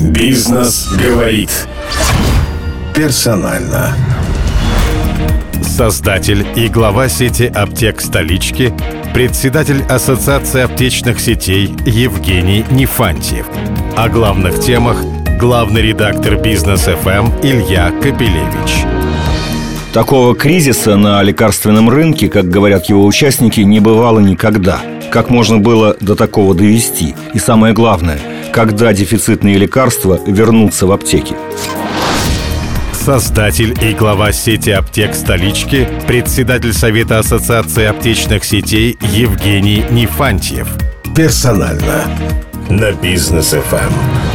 Бизнес говорит. Персонально. Создатель и глава сети аптек «Столички», председатель Ассоциации аптечных сетей Евгений Нефантьев. О главных темах главный редактор «Бизнес ФМ» Илья Капелевич. Такого кризиса на лекарственном рынке, как говорят его участники, не бывало никогда. Как можно было до такого довести? И самое главное – когда дефицитные лекарства вернутся в аптеки. Создатель и глава сети аптек «Столички», председатель Совета Ассоциации аптечных сетей Евгений Нефантьев. Персонально. На бизнес FM.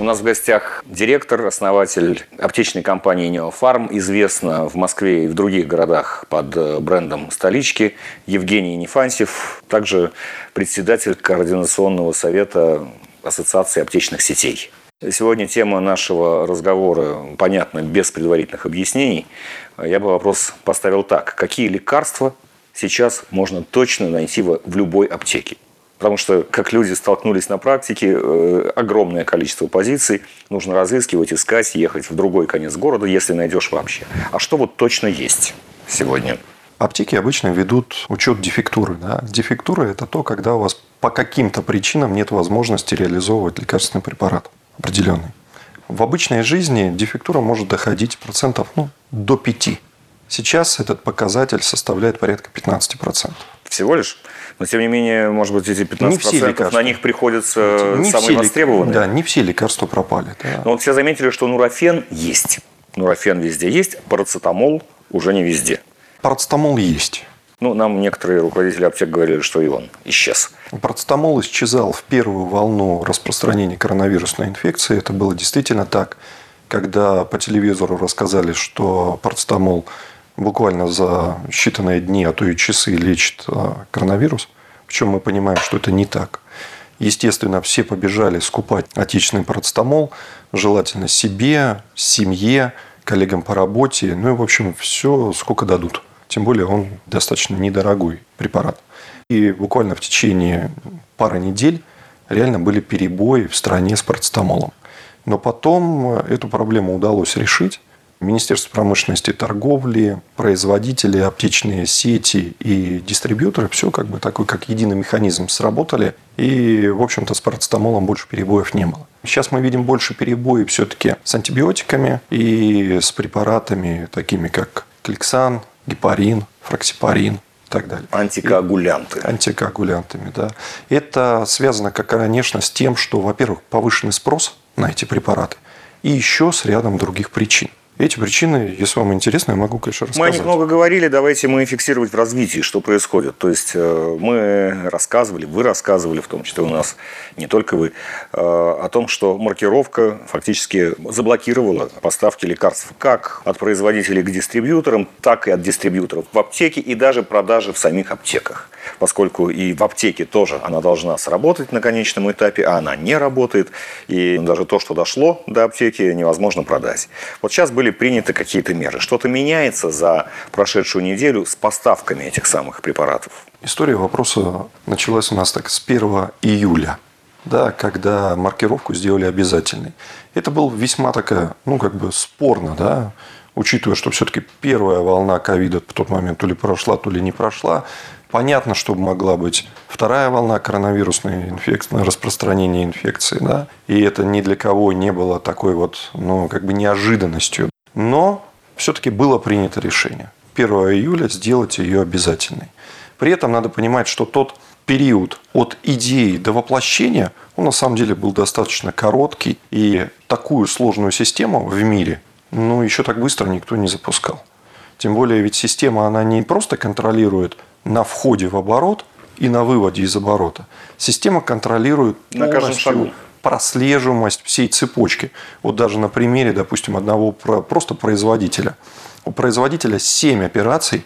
У нас в гостях директор, основатель аптечной компании «Неофарм», известна в Москве и в других городах под э, брендом «Столички», Евгений Нефантьев, также председатель Координационного совета Ассоциации аптечных сетей. Сегодня тема нашего разговора понятна без предварительных объяснений. Я бы вопрос поставил так. Какие лекарства сейчас можно точно найти в любой аптеке? Потому что, как люди столкнулись на практике, э, огромное количество позиций нужно разыскивать, искать, ехать в другой конец города, если найдешь вообще. А что вот точно есть сегодня? Аптеки обычно ведут учет дефектуры. Да? Дефектура – это то, когда у вас по каким-то причинам нет возможности реализовывать лекарственный препарат определенный. В обычной жизни дефектура может доходить процентов ну, до 5. Сейчас этот показатель составляет порядка 15%. Всего лишь? Но, тем не менее, может быть, эти 15% не все лекарства. на них приходятся не самые востребованные. Да, не все лекарства пропали. Да. Но вот все заметили, что нурофен есть. Нурофен везде есть, парацетамол уже не везде. Парацетамол есть. Ну, нам некоторые руководители аптек говорили, что и он исчез. Парацетамол исчезал в первую волну распространения коронавирусной инфекции. Это было действительно так. Когда по телевизору рассказали, что парацетамол буквально за считанные дни, а то и часы лечит а, коронавирус. Причем мы понимаем, что это не так. Естественно, все побежали скупать отечественный парацетамол, желательно себе, семье, коллегам по работе. Ну и, в общем, все сколько дадут. Тем более он достаточно недорогой препарат. И буквально в течение пары недель реально были перебои в стране с парацетамолом. Но потом эту проблему удалось решить. Министерство промышленности и торговли, производители, аптечные сети и дистрибьюторы, все как бы такой, как единый механизм сработали. И, в общем-то, с парацетамолом больше перебоев не было. Сейчас мы видим больше перебоев все-таки с антибиотиками и с препаратами, такими как кликсан, гепарин, фраксипарин и так далее. Антикоагулянты. И антикоагулянтами, да. Это связано, как, конечно, с тем, что, во-первых, повышенный спрос на эти препараты, и еще с рядом других причин. Эти причины, если вам интересно, я могу, конечно, рассказать. Мы о них много говорили, давайте мы фиксировать в развитии, что происходит. То есть э, мы рассказывали, вы рассказывали, в том числе у нас, не только вы, э, о том, что маркировка фактически заблокировала поставки лекарств как от производителей к дистрибьюторам, так и от дистрибьюторов в аптеке и даже продажи в самих аптеках поскольку и в аптеке тоже она должна сработать на конечном этапе, а она не работает, и даже то, что дошло до аптеки, невозможно продать. Вот сейчас были приняты какие-то меры. Что-то меняется за прошедшую неделю с поставками этих самых препаратов? История вопроса началась у нас так с 1 июля да, когда маркировку сделали обязательной. Это было весьма такая, ну, как бы спорно, да, учитывая, что все-таки первая волна ковида в тот момент то ли прошла, то ли не прошла, Понятно, что могла быть вторая волна коронавирусной инфекции, распространения инфекции, да, и это ни для кого не было такой вот, ну, как бы неожиданностью. Но все-таки было принято решение 1 июля сделать ее обязательной. При этом надо понимать, что тот период от идеи до воплощения, он на самом деле был достаточно короткий, и такую сложную систему в мире, ну, еще так быстро никто не запускал. Тем более, ведь система, она не просто контролирует на входе в оборот и на выводе из оборота. Система контролирует на полностью прослеживаемость всей цепочки. Вот даже на примере, допустим, одного просто производителя. У производителя 7 операций,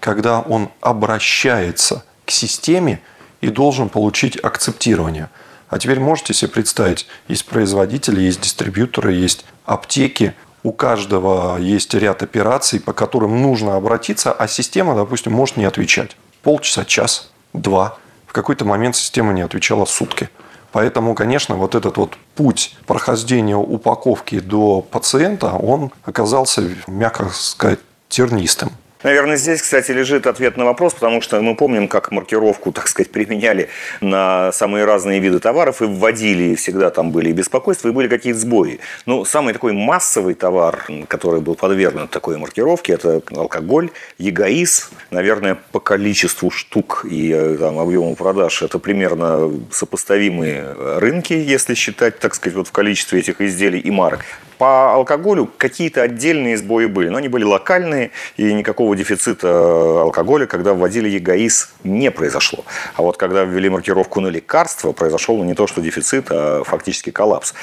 когда он обращается к системе и должен получить акцептирование. А теперь можете себе представить, есть производители, есть дистрибьюторы, есть аптеки, у каждого есть ряд операций, по которым нужно обратиться, а система, допустим, может не отвечать. Полчаса, час, два. В какой-то момент система не отвечала сутки. Поэтому, конечно, вот этот вот путь прохождения упаковки до пациента, он оказался, мягко сказать, тернистым. Наверное, здесь, кстати, лежит ответ на вопрос, потому что мы помним, как маркировку, так сказать, применяли на самые разные виды товаров и вводили, и всегда там были и беспокойства, и были какие-то сбои. Ну, самый такой массовый товар, который был подвергнут такой маркировке, это алкоголь, егоиз. Наверное, по количеству штук и э, там, объему продаж это примерно сопоставимые рынки, если считать, так сказать, вот в количестве этих изделий и марок по алкоголю какие-то отдельные сбои были, но они были локальные, и никакого дефицита алкоголя, когда вводили ЕГАИС, не произошло. А вот когда ввели маркировку на лекарства, произошел ну, не то, что дефицит, а фактически коллапс.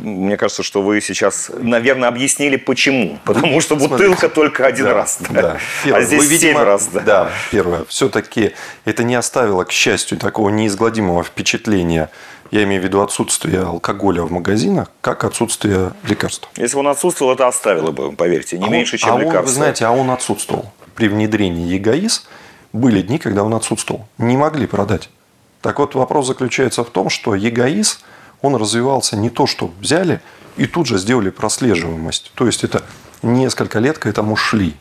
Мне кажется, что вы сейчас, наверное, объяснили, почему. Потому что бутылка Смотрите, только один да, раз. Да. Да. Первое, а здесь вы, видимо, семь раз. Да. да, первое. Все-таки это не оставило, к счастью, такого неизгладимого впечатления я имею в виду отсутствие алкоголя в магазинах, как отсутствие лекарств. Если бы он отсутствовал, это оставило бы, поверьте, не а меньше, чем а лекарства. Он, вы знаете, а он отсутствовал. При внедрении ЕГАИС были дни, когда он отсутствовал. Не могли продать. Так вот, вопрос заключается в том, что ЕГАИС, он развивался не то, что взяли и тут же сделали прослеживаемость. То есть, это несколько лет к этому шли.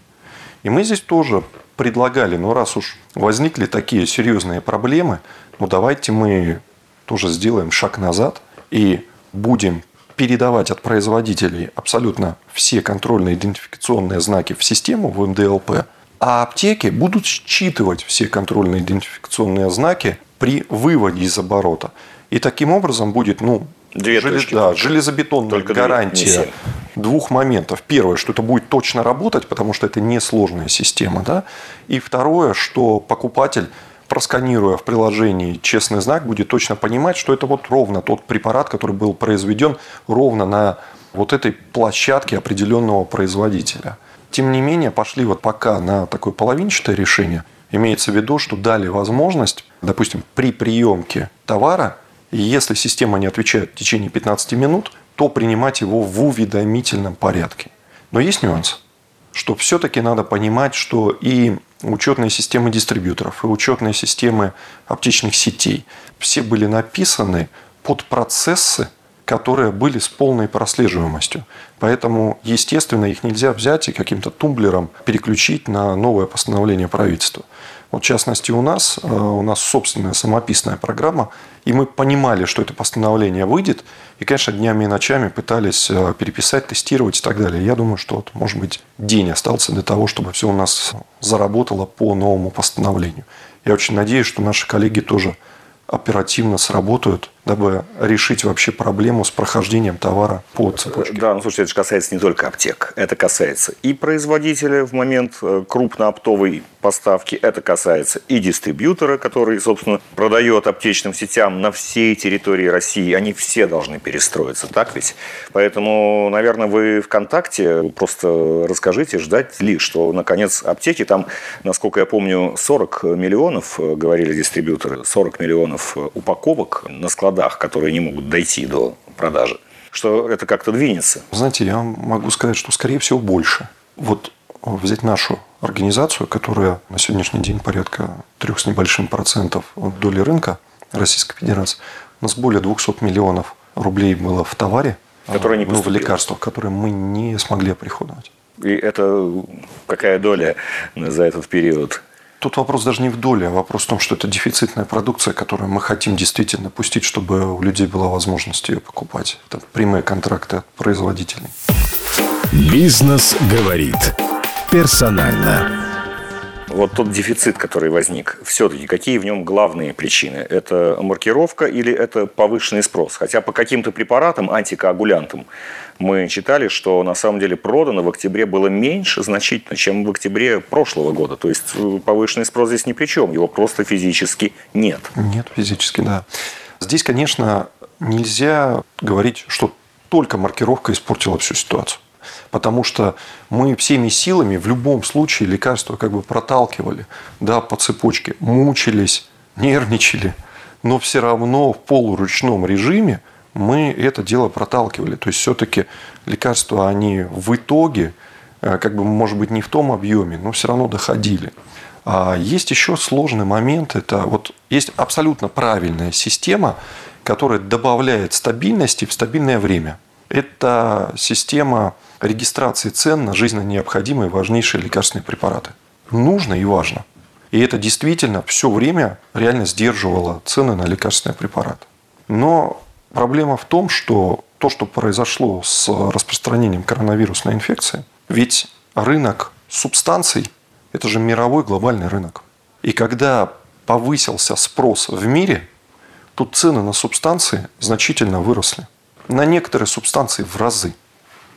И мы здесь тоже предлагали, ну раз уж возникли такие серьезные проблемы, ну давайте мы тоже сделаем шаг назад и будем передавать от производителей абсолютно все контрольные идентификационные знаки в систему, в МДЛП, а аптеки будут считывать все контрольные идентификационные знаки при выводе из оборота. И таким образом будет ну, Две желез, точки, да, железобетонная только гарантия двух моментов. Первое, что это будет точно работать, потому что это несложная система. Да? И второе, что покупатель просканируя в приложении честный знак, будет точно понимать, что это вот ровно тот препарат, который был произведен ровно на вот этой площадке определенного производителя. Тем не менее, пошли вот пока на такое половинчатое решение. Имеется в виду, что дали возможность, допустим, при приемке товара, если система не отвечает в течение 15 минут, то принимать его в уведомительном порядке. Но есть нюанс, что все-таки надо понимать, что и учетные системы дистрибьюторов и учетные системы аптечных сетей. Все были написаны под процессы, которые были с полной прослеживаемостью. Поэтому, естественно, их нельзя взять и каким-то тумблером переключить на новое постановление правительства. Вот, в частности, у нас, э, у нас собственная самописная программа, и мы понимали, что это постановление выйдет, и, конечно, днями и ночами пытались э, переписать, тестировать и так далее. Я думаю, что, вот, может быть, день остался для того, чтобы все у нас заработало по новому постановлению. Я очень надеюсь, что наши коллеги тоже оперативно сработают, дабы решить вообще проблему с прохождением товара по цепочке. Да, ну слушайте, это же касается не только аптек. Это касается и производителя в момент э, крупнооптовой поставки, это касается и дистрибьютора, который, собственно, продает аптечным сетям на всей территории России. Они все должны перестроиться, так ведь? Поэтому, наверное, вы ВКонтакте просто расскажите, ждать ли, что, наконец, аптеки, там, насколько я помню, 40 миллионов, э, говорили дистрибьюторы, 40 миллионов э, упаковок на складах, которые не могут дойти до продажи, что это как-то двинется. Знаете, я могу сказать, что скорее всего больше. Вот взять нашу организацию, которая на сегодняшний день порядка трех с небольшим процентов доли рынка Российской Федерации, у нас более 200 миллионов рублей было в товаре, которые не ну, в лекарствах, которые мы не смогли оприходовать. И это какая доля за этот период? Тут вопрос даже не в доле, а вопрос в том, что это дефицитная продукция, которую мы хотим действительно пустить, чтобы у людей была возможность ее покупать. Это прямые контракты от производителей. Бизнес говорит персонально. Вот тот дефицит, который возник, все-таки какие в нем главные причины? Это маркировка или это повышенный спрос? Хотя по каким-то препаратам, антикоагулянтам, мы читали, что на самом деле продано в октябре было меньше значительно, чем в октябре прошлого года. То есть э, повышенный спрос здесь ни при чем, его просто физически нет. Нет, физически, да. Здесь, конечно, нельзя говорить, что только маркировка испортила всю ситуацию. Потому что мы всеми силами в любом случае лекарства как бы проталкивали да, по цепочке, мучились, нервничали, но все равно в полуручном режиме мы это дело проталкивали. То есть все-таки лекарства, они в итоге, э, как бы, может быть, не в том объеме, но все равно доходили. А есть еще сложный момент. Это вот есть абсолютно правильная система, которая добавляет стабильности в стабильное время. Это система регистрации цен на жизненно необходимые важнейшие лекарственные препараты. Нужно и важно. И это действительно все время реально сдерживало цены на лекарственные препараты. Но проблема в том, что то, что произошло с распространением коронавирусной инфекции, ведь рынок субстанций – это же мировой глобальный рынок. И когда повысился спрос в мире, то цены на субстанции значительно выросли. На некоторые субстанции в разы.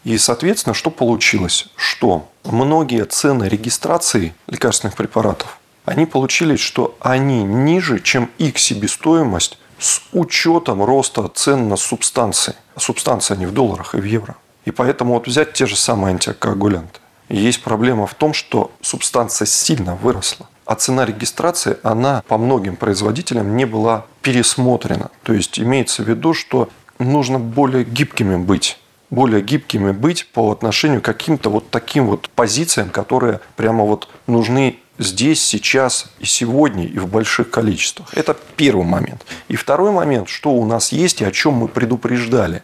И, соответственно, что получилось? Что многие цены регистрации лекарственных препаратов, они получились, что они ниже, чем их себестоимость с учетом роста цен на субстанции. Субстанции они в долларах и в евро. И поэтому вот взять те же самые антикоагулянты. Есть проблема в том, что субстанция сильно выросла. А цена регистрации, она по многим производителям не была пересмотрена. То есть имеется в виду, что нужно более гибкими быть более гибкими быть по отношению к каким-то вот таким вот позициям, которые прямо вот нужны здесь, сейчас и сегодня, и в больших количествах. Это первый момент. И второй момент, что у нас есть и о чем мы предупреждали.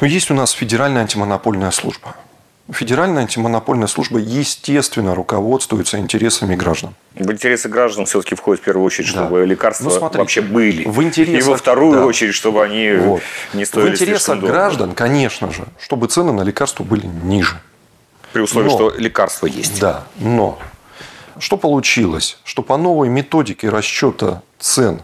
Ну, есть у нас Федеральная антимонопольная служба. Федеральная антимонопольная служба, естественно, руководствуется интересами граждан. В интересы граждан все-таки входит в первую очередь, чтобы да. лекарства ну, смотрите, вообще были. В интересах, и во вторую да. очередь, чтобы они вот. не стоили В интересах граждан, конечно же, чтобы цены на лекарства были ниже. При условии, но, что лекарства есть. Да, но что получилось? Что по новой методике расчета цен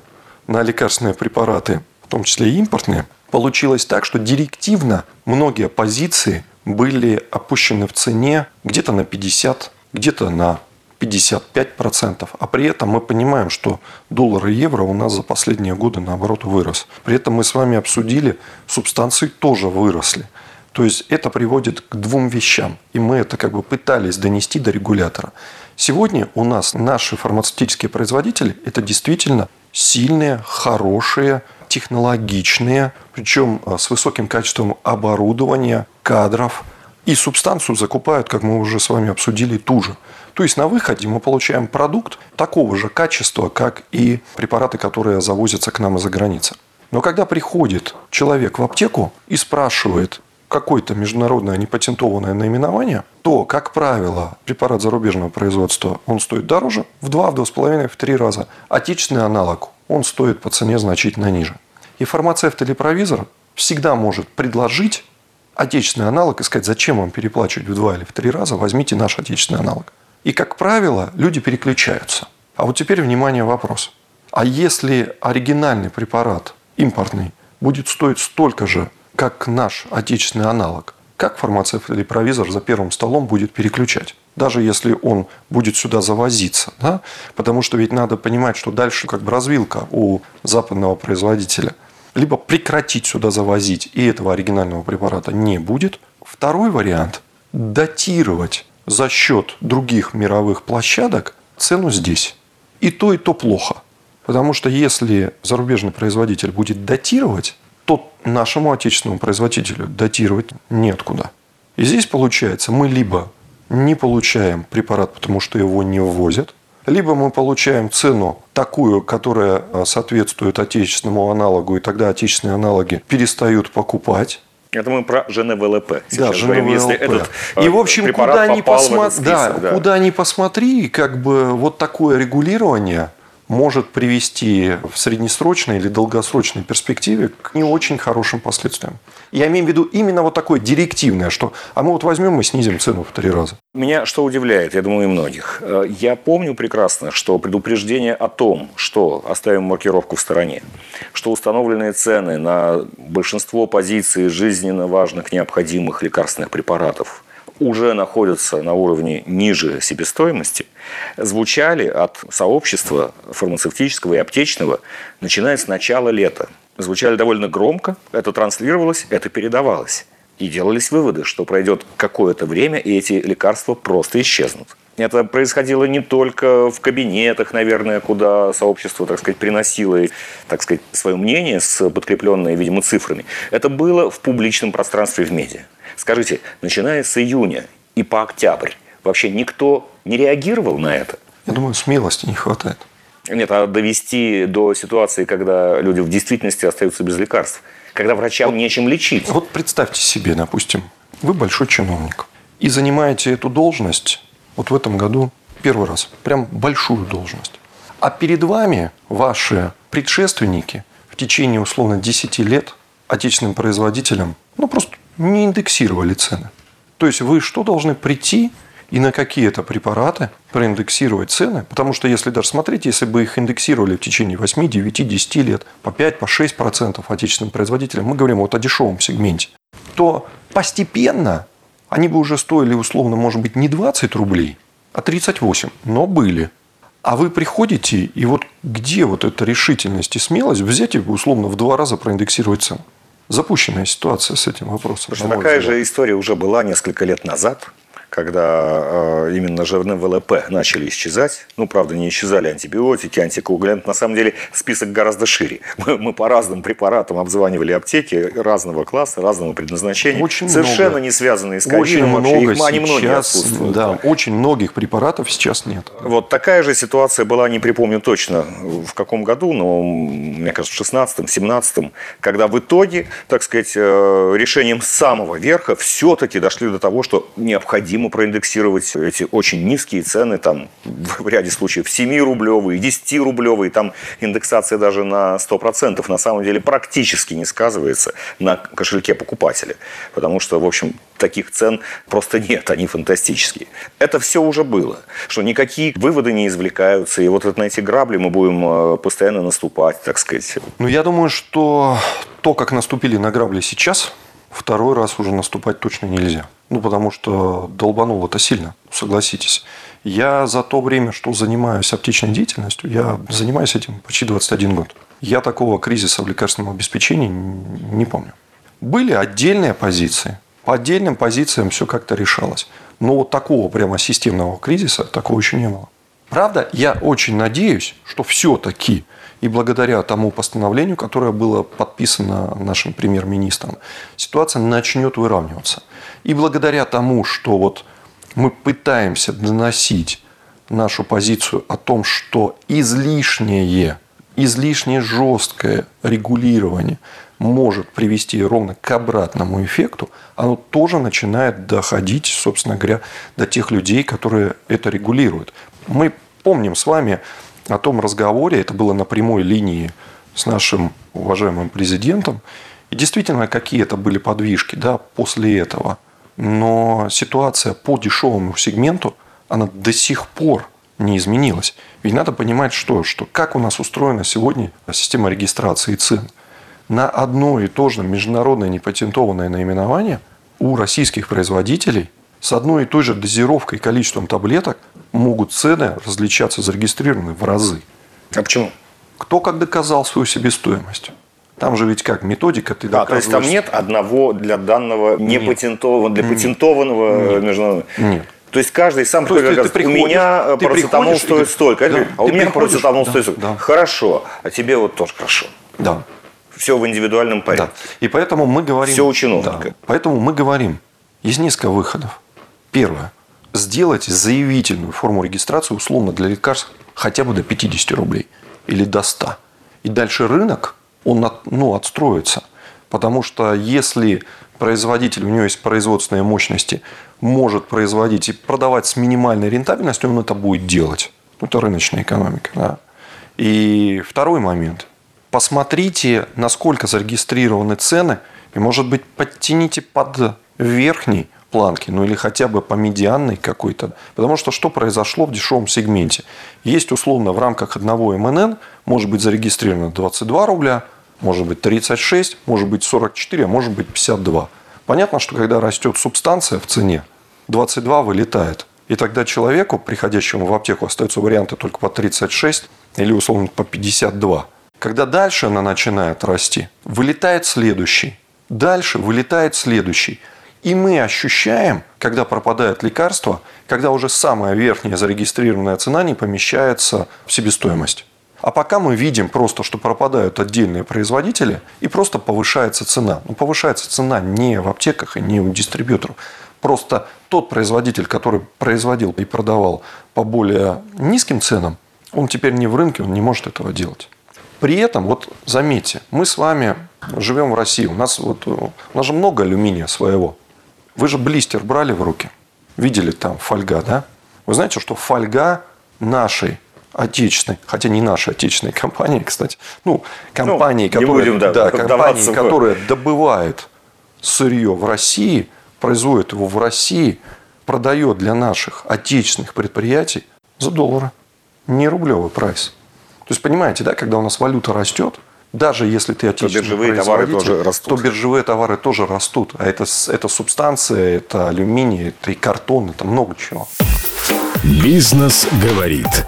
на лекарственные препараты, в том числе и импортные, получилось так, что директивно многие позиции были опущены в цене где-то на 50, где-то на 55%. А при этом мы понимаем, что доллар и евро у нас за последние годы, наоборот, вырос. При этом мы с вами обсудили, субстанции тоже выросли. То есть это приводит к двум вещам. И мы это как бы пытались донести до регулятора. Сегодня у нас наши фармацевтические производители – это действительно сильные, хорошие, технологичные, причем э, с высоким качеством оборудования, кадров. И субстанцию закупают, как мы уже с вами обсудили, ту же. То есть на выходе мы получаем продукт такого же качества, как и препараты, которые завозятся к нам из-за границы. Но когда приходит человек в аптеку и спрашивает, какое-то международное непатентованное наименование, то, как правило, препарат зарубежного производства, он стоит дороже в 2, в 2,5, в 3 раза. Отечественный аналог, он стоит по цене значительно ниже. И фармацевт или провизор всегда может предложить отечественный аналог и сказать, зачем вам переплачивать в 2 или в 3 раза, возьмите наш отечественный аналог. И, как правило, люди переключаются. А вот теперь, внимание, вопрос. А если оригинальный препарат, импортный, будет стоить столько же, как наш отечественный аналог, как фармацевт или провизор за первым столом будет переключать? Даже если он будет сюда завозиться. Да? Потому что ведь надо понимать, что дальше как бы развилка у западного производителя. Либо прекратить сюда завозить, и этого оригинального препарата не будет. Второй вариант – датировать за счет других мировых площадок цену здесь. И то, и то плохо. Потому что если зарубежный производитель будет датировать, то нашему отечественному производителю датировать неоткуда. И здесь получается, мы либо не получаем препарат, потому что его не ввозят, либо мы получаем цену такую, которая а, соответствует отечественному аналогу, и тогда отечественные аналоги перестают покупать. Это мы про ЖНВЛП сейчас да, говорим. Если этот и, в общем, куда ни, посма... да, да. куда ни посмотри, как бы вот такое регулирование – может привести в среднесрочной или долгосрочной перспективе к не очень хорошим последствиям. Я имею в виду именно вот такое директивное, что а мы вот возьмем и снизим цену в три раза. Меня что удивляет, я думаю, и многих. Э, я помню прекрасно, что предупреждение о том, что оставим маркировку в стороне, что установленные цены на большинство позиций жизненно важных необходимых лекарственных препаратов уже находятся на уровне ниже себестоимости, звучали от сообщества фармацевтического и аптечного, начиная с начала лета. Звучали довольно громко, это транслировалось, это передавалось. И делались выводы, что пройдет какое-то время, и эти лекарства просто исчезнут. Это происходило не только в кабинетах, наверное, куда сообщество, так сказать, приносило, так сказать, свое мнение с подкрепленное, видимо, цифрами. Это было в публичном пространстве в медиа. Скажите, начиная с июня и по октябрь, вообще никто не реагировал на это? Я думаю, смелости не хватает. Нет, а довести до ситуации, когда люди в действительности остаются без лекарств, когда врачам вот, нечем лечить. Вот представьте себе, допустим, вы большой чиновник и занимаете эту должность вот в этом году первый раз, прям большую должность. А перед вами ваши предшественники в течение условно 10 лет отечественным производителям ну, просто не индексировали цены. То есть вы что должны прийти и на какие-то препараты проиндексировать цены, потому что если даже смотреть, если бы их индексировали в течение 8, 9, 10 лет по 5, по 6 процентов отечественным производителям, мы говорим вот о дешевом сегменте, то постепенно они бы уже стоили условно, может быть, не 20 рублей, а 38, но были. А вы приходите, и вот где вот эта решительность и смелость взять и условно в два раза проиндексировать цену? Запущенная ситуация с этим вопросом. Слушай, такая взгляд. же история уже была несколько лет назад когда э, именно жирные ВЛП начали исчезать. Ну, правда, не исчезали антибиотики, антикоагулянты. На самом деле список гораздо шире. Мы, мы по разным препаратам обзванивали аптеки разного класса, разного предназначения. Очень совершенно много. не связанные с ковидом. Очень вообще. много Их, они многие отсутствуют. Да, очень многих препаратов сейчас нет. Вот такая же ситуация была, не припомню точно в каком году, но мне кажется, в 16-м, 17-м, когда в итоге, так сказать, э, решением самого верха все-таки дошли до того, что необходимо необходимо проиндексировать эти очень низкие цены, там в ряде случаев 7-рублевые, 10-рублевые, там индексация даже на 100% на самом деле практически не сказывается на кошельке покупателя. Потому что, в общем, таких цен просто нет, они фантастические. Это все уже было, что никакие выводы не извлекаются, и вот на эти грабли мы будем э, постоянно наступать, так сказать. Ну, я думаю, что то, как наступили на грабли сейчас, второй раз уже наступать точно нельзя. Ну, потому что долбанул это сильно, согласитесь. Я за то время, что занимаюсь аптечной деятельностью, я занимаюсь этим почти 21 год. Я такого кризиса в лекарственном обеспечении не помню. Были отдельные позиции. По отдельным позициям все как-то решалось. Но вот такого прямо системного кризиса, такого еще не было. Правда, я очень надеюсь, что все-таки и благодаря тому постановлению, которое было подписано нашим премьер-министром, ситуация начнет выравниваться. И благодаря тому, что вот мы пытаемся доносить нашу позицию о том, что излишнее, излишнее жесткое регулирование может привести ровно к обратному эффекту, оно тоже начинает доходить, собственно говоря, до тех людей, которые это регулируют. Мы помним с вами о том разговоре, это было на прямой линии с нашим уважаемым президентом, и действительно какие-то были подвижки да, после этого. Но ситуация по дешевому сегменту, она до сих пор не изменилась. Ведь надо понимать, что, что как у нас устроена сегодня система регистрации цен. На одно и то же международное непатентованное наименование у российских производителей с одной и той же дозировкой и количеством таблеток могут цены различаться зарегистрированы в разы. А почему? Кто как доказал свою себестоимость? Там же ведь как методика ты да, то есть там нет одного для данного непатентованного, для патентованного нет. международного. Нет. То есть каждый сам то есть ты, ты у меня парацетамол стоит столько, да, а у меня парацетамол да, стоит столько. Да. Хорошо, а тебе вот тоже хорошо. Да. Все в индивидуальном порядке. Да. И поэтому мы говорим. Все у чиновника. Да. Поэтому мы говорим, есть несколько выходов. Первое сделать заявительную форму регистрации условно для лекарств хотя бы до 50 рублей или до 100. И дальше рынок, он от, ну, отстроится. Потому что если производитель, у него есть производственные мощности, может производить и продавать с минимальной рентабельностью, он это будет делать. Это рыночная экономика. Да? И второй момент. Посмотрите, насколько зарегистрированы цены, и, может быть, подтяните под верхний планки, ну или хотя бы по медианной какой-то. Потому что что произошло в дешевом сегменте? Есть условно в рамках одного МНН может быть зарегистрировано 22 рубля, может быть 36, может быть 44, а может быть 52. Понятно, что когда растет субстанция в цене, 22 вылетает. И тогда человеку, приходящему в аптеку, остаются варианты только по 36 или условно по 52. Когда дальше она начинает расти, вылетает следующий. Дальше вылетает следующий. И мы ощущаем, когда пропадает лекарство, когда уже самая верхняя зарегистрированная цена не помещается в себестоимость. А пока мы видим просто, что пропадают отдельные производители и просто повышается цена. Ну, повышается цена не в аптеках и не у дистрибьюторов. Просто тот производитель, который производил и продавал по более низким ценам, он теперь не в рынке, он не может этого делать. При этом, вот заметьте, мы с вами живем в России. У нас, вот, у нас же много алюминия своего. Вы же блистер брали в руки. Видели там фольга, да? Вы знаете, что фольга нашей отечественной, хотя не нашей отечественной компании, кстати, ну, компании, ну, которая, будем, да, да, компании, которая добывает сырье в России, производит его в России, продает для наших отечественных предприятий за доллары. Не рублевый прайс. То есть, понимаете, да, когда у нас валюта растет, даже если ты отечественный то биржевые товары тоже растут. то биржевые товары тоже растут. А это, это субстанция, это алюминий, это и картон, это много чего. Бизнес говорит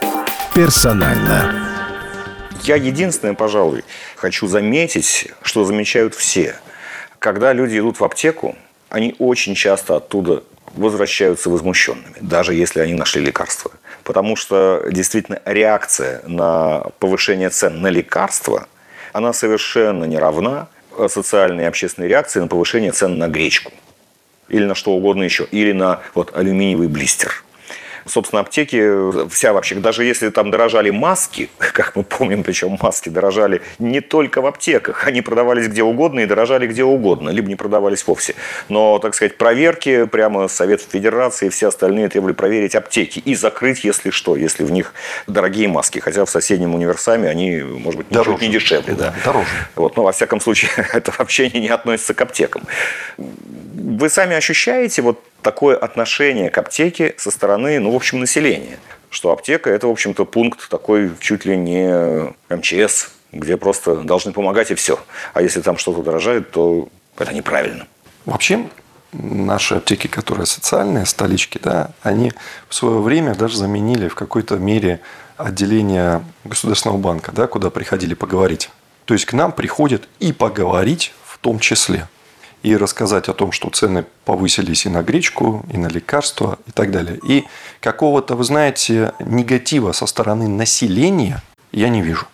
персонально. Я единственное, пожалуй, хочу заметить, что замечают все. Когда люди идут в аптеку, они очень часто оттуда возвращаются возмущенными, даже если они нашли лекарство. Потому что действительно реакция на повышение цен на лекарства, она совершенно не равна социальной и общественной реакции на повышение цен на гречку. Или на что угодно еще. Или на вот, алюминиевый блистер собственно, аптеки, вся вообще, даже если там дорожали маски, как мы помним, причем маски дорожали не только в аптеках, они продавались где угодно и дорожали где угодно, либо не продавались вовсе. Но, так сказать, проверки, прямо Совет Федерации и все остальные требовали проверить аптеки и закрыть, если что, если в них дорогие маски. Хотя в соседнем универсаме они, может быть, дороже. не дешевле. Да, да. дороже. Вот, но, во всяком случае, это вообще не относится к аптекам. Вы сами ощущаете вот такое отношение к аптеке со стороны, ну, в общем, населения. Что аптека – это, в общем-то, пункт такой чуть ли не МЧС, где просто должны помогать и все. А если там что-то дорожает, то это неправильно. Вообще, наши аптеки, которые социальные, столички, да, они в свое время даже заменили в какой-то мере отделение Государственного банка, да, куда приходили поговорить. То есть к нам приходят и поговорить в том числе и рассказать о том, что цены повысились и на гречку, и на лекарства, и так далее. И какого-то, вы знаете, негатива со стороны населения я не вижу.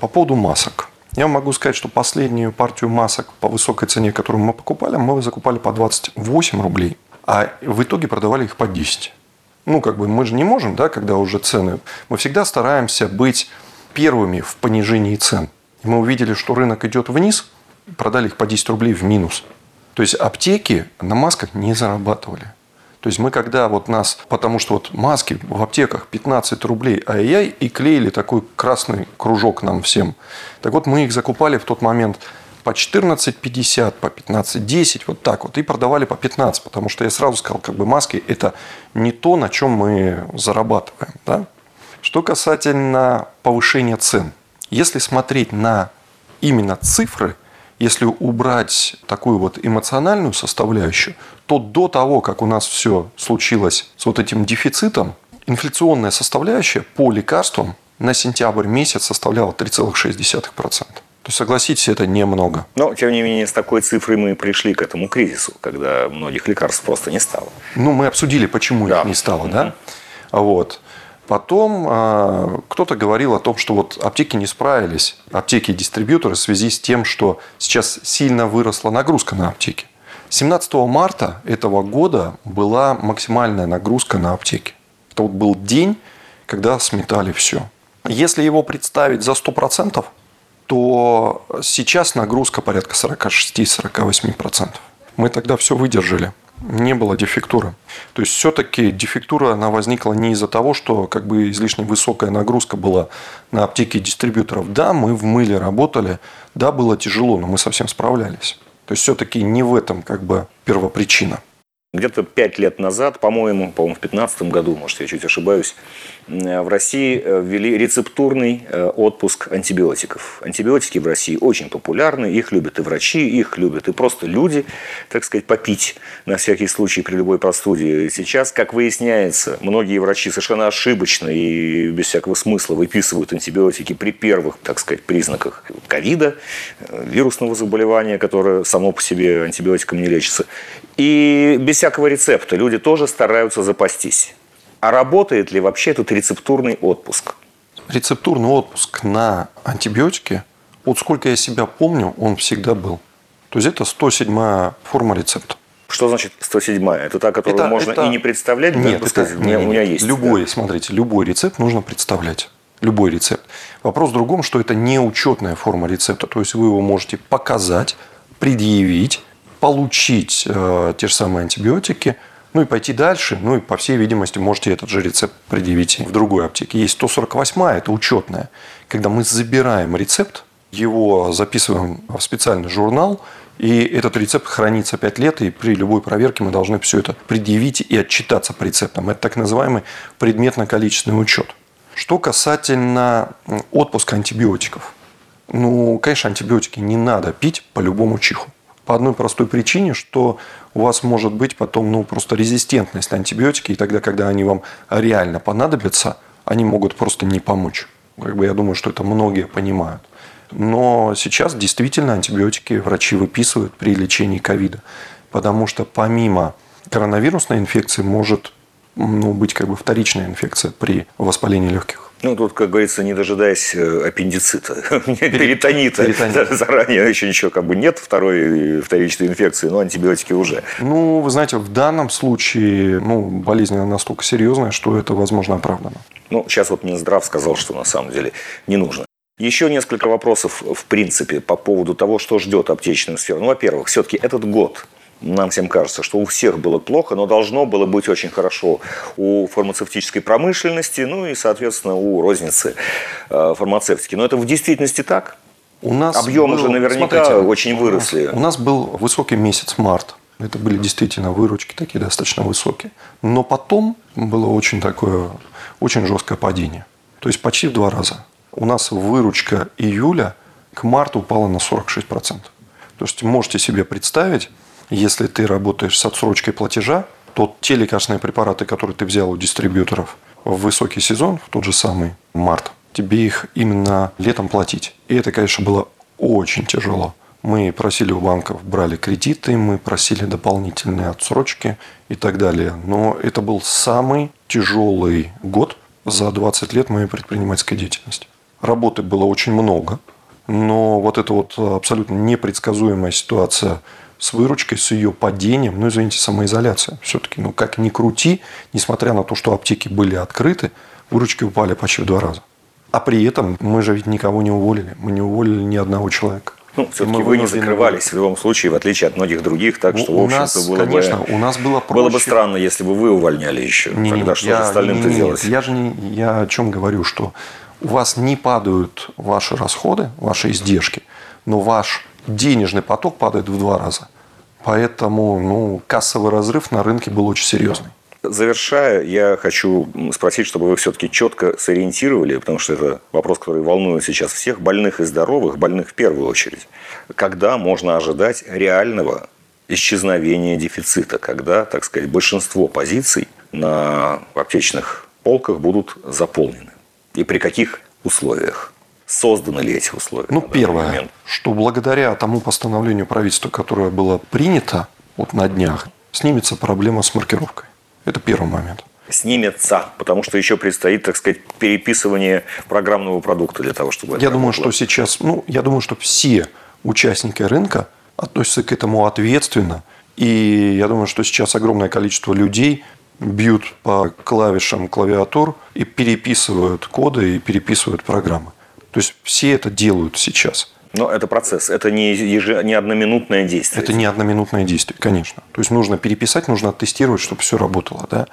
По поводу масок. Я могу сказать, что последнюю партию масок по высокой цене, которую мы покупали, мы закупали по 28 рублей, а в итоге продавали их по 10. Ну, как бы мы же не можем, да, когда уже цены. Мы всегда стараемся быть первыми в понижении цен. И мы увидели, что рынок идет вниз, продали их по 10 рублей в минус. То есть аптеки на масках не зарабатывали. То есть мы когда вот нас, потому что вот маски в аптеках 15 рублей, ай-яй, и клеили такой красный кружок нам всем. Так вот мы их закупали в тот момент по 14,50, по 15,10, вот так вот, и продавали по 15, потому что я сразу сказал, как бы маски это не то, на чем мы зарабатываем. Да? Что касательно повышения цен. Если смотреть на именно цифры, если убрать такую вот эмоциональную составляющую, то до того, как у нас все случилось с вот этим дефицитом, инфляционная составляющая по лекарствам на сентябрь месяц составляла 3,6%. То есть, согласитесь, это немного. Но, тем не менее, с такой цифрой мы пришли к этому кризису, когда многих лекарств просто не стало. Ну, мы обсудили, почему да. их не стало, да? Вот. Потом э, кто-то говорил о том, что вот аптеки не справились, аптеки и дистрибьюторы в связи с тем, что сейчас сильно выросла нагрузка на аптеки. 17 марта этого года была максимальная нагрузка на аптеки. Это вот был день, когда сметали все. Если его представить за 100%, то сейчас нагрузка порядка 46-48%. Мы тогда все выдержали не было дефектуры. То есть все-таки дефектура она возникла не из-за того, что как бы излишне высокая нагрузка была на аптеки дистрибьюторов. Да, мы в мыле работали, да, было тяжело, но мы совсем справлялись. То есть все-таки не в этом как бы первопричина. Где-то пять лет назад, по-моему, по-моему, в 2015 году, может, я чуть ошибаюсь, в России э, ввели рецептурный э, отпуск антибиотиков. Антибиотики в России очень популярны, их любят и врачи, их любят и просто люди, так сказать, попить на всякий случай при любой простуде. Сейчас, как выясняется, многие врачи совершенно ошибочно и без всякого смысла выписывают антибиотики при первых, так сказать, признаках ковида, э, вирусного заболевания, которое само по себе антибиотиком не лечится. И без всякого рецепта люди тоже стараются запастись. А работает ли вообще этот рецептурный отпуск? рецептурный отпуск на антибиотики, вот сколько я себя помню, он всегда был. То есть это 107 форма рецепта. Что значит 107 Это та, которую это, можно это... и не представлять? Нет, это, сказать, нет, у меня есть. Любой, да. смотрите, любой рецепт нужно представлять. Любой рецепт. Вопрос в другом, что это не учетная форма рецепта. То есть вы его можете показать, предъявить, получить э, те же самые антибиотики, ну и пойти дальше. Ну и, по всей видимости, можете этот же рецепт предъявить в другой аптеке. Есть 148 это учетная. Когда мы забираем рецепт, его записываем в специальный журнал, и этот рецепт хранится 5 лет, и при любой проверке мы должны все это предъявить и отчитаться по рецептам. Это так называемый предметно-количественный учет. Что касательно отпуска антибиотиков. Ну, конечно, антибиотики не надо пить по любому чиху. По одной простой причине, что у вас может быть потом ну, просто резистентность на антибиотики, и тогда, когда они вам реально понадобятся, они могут просто не помочь. Как бы я думаю, что это многие понимают. Но сейчас действительно антибиотики врачи выписывают при лечении ковида. Потому что помимо коронавирусной инфекции может ну, быть как бы вторичная инфекция при воспалении легких. Ну, тут, как говорится, не дожидаясь э, аппендицита, перитонита, заранее еще ничего как бы нет второй вторичной инфекции, но антибиотики уже. Ну, вы знаете, в данном случае ну, болезнь настолько серьезная, что это, возможно, оправдано. Ну, сейчас вот Минздрав сказал, что на самом деле не нужно. Еще несколько вопросов, в принципе, по поводу того, что ждет аптечную сферу. Ну, во-первых, все-таки этот год нам всем кажется, что у всех было плохо, но должно было быть очень хорошо у фармацевтической промышленности, ну и, соответственно, у розницы э, фармацевтики. Но это в действительности так? У нас Объемы был, же наверняка смотрите, очень выросли. У нас был высокий месяц март. Это были действительно выручки такие достаточно высокие. Но потом было очень такое, очень жесткое падение. То есть почти в два раза. У нас выручка июля к марту упала на 46%. То есть можете себе представить, если ты работаешь с отсрочкой платежа, то те лекарственные препараты, которые ты взял у дистрибьюторов в высокий сезон, в тот же самый март, тебе их именно летом платить. И это, конечно, было очень тяжело. Мы просили у банков, брали кредиты, мы просили дополнительные отсрочки и так далее. Но это был самый тяжелый год за 20 лет моей предпринимательской деятельности. Работы было очень много, но вот эта вот абсолютно непредсказуемая ситуация с выручкой, с ее падением, ну, извините, самоизоляция. Все-таки, ну, как ни крути, несмотря на то, что аптеки были открыты, выручки упали почти в два раза. А при этом мы же ведь никого не уволили. Мы не уволили ни одного человека. Ну, все-таки вы не закрывались в любом случае, в отличие от многих других, так что, у в общем-то, было конечно, бы... у нас было проще. Было бы странно, если бы вы увольняли еще. Не, Тогда не, что я, остальным-то не, делать? Я же не, я о чем говорю, что у вас не падают ваши расходы, ваши издержки, но ваш денежный поток падает в два раза. Поэтому ну, кассовый разрыв на рынке был очень серьезный. Завершая, я хочу спросить, чтобы вы все-таки четко сориентировали, потому что это вопрос, который волнует сейчас всех, больных и здоровых, больных в первую очередь. Когда можно ожидать реального исчезновения дефицита, когда, так сказать, большинство позиций на аптечных полках будут заполнены? И при каких условиях? Созданы ли эти условия? Ну, первое, момент? что благодаря тому постановлению правительства, которое было принято вот на днях, снимется проблема с маркировкой. Это первый момент. Снимется, потому что еще предстоит, так сказать, переписывание программного продукта для того, чтобы... Я думаю, что сейчас, ну, я думаю, что все участники рынка относятся к этому ответственно. И я думаю, что сейчас огромное количество людей бьют по клавишам клавиатур и переписывают коды и переписывают программы. То есть все это делают сейчас. Но это процесс, это не, еж... не одноминутное действие. Это не одноминутное действие, конечно. То есть нужно переписать, нужно оттестировать, чтобы все работало. Да?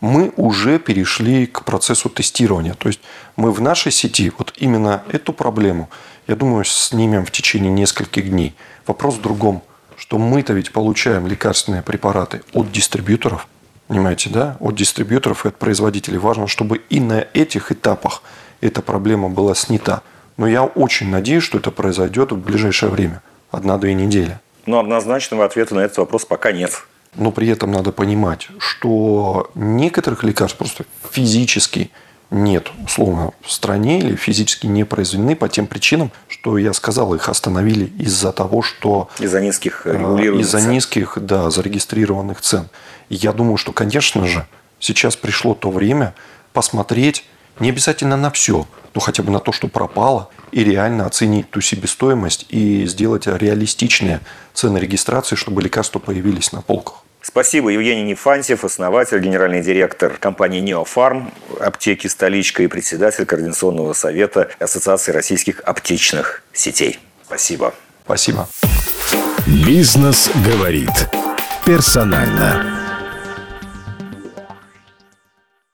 Мы уже перешли к процессу тестирования. То есть мы в нашей сети вот именно эту проблему, я думаю, снимем в течение нескольких дней. Вопрос в другом, что мы-то ведь получаем лекарственные препараты от дистрибьюторов, понимаете, да, от дистрибьюторов и от производителей. Важно, чтобы и на этих этапах эта проблема была снята. Но я очень надеюсь, что это произойдет в ближайшее время. Одна-две недели. Но однозначного ответа на этот вопрос пока нет. Но при этом надо понимать, что некоторых лекарств просто физически нет, условно, в стране или физически не произведены по тем причинам, что я сказал, их остановили из-за того, что... Из-за низких регулируемых Из-за цен. низких, да, зарегистрированных цен. Я думаю, что, конечно же, сейчас пришло то время посмотреть Не обязательно на все, но хотя бы на то, что пропало, и реально оценить ту себестоимость и сделать реалистичные цены регистрации, чтобы лекарства появились на полках. Спасибо. Евгений Нефантьев, основатель, генеральный директор компании «Неофарм», аптеки «Столичка» и председатель Координационного совета Ассоциации российских аптечных сетей. Спасибо. Спасибо. Бизнес говорит персонально.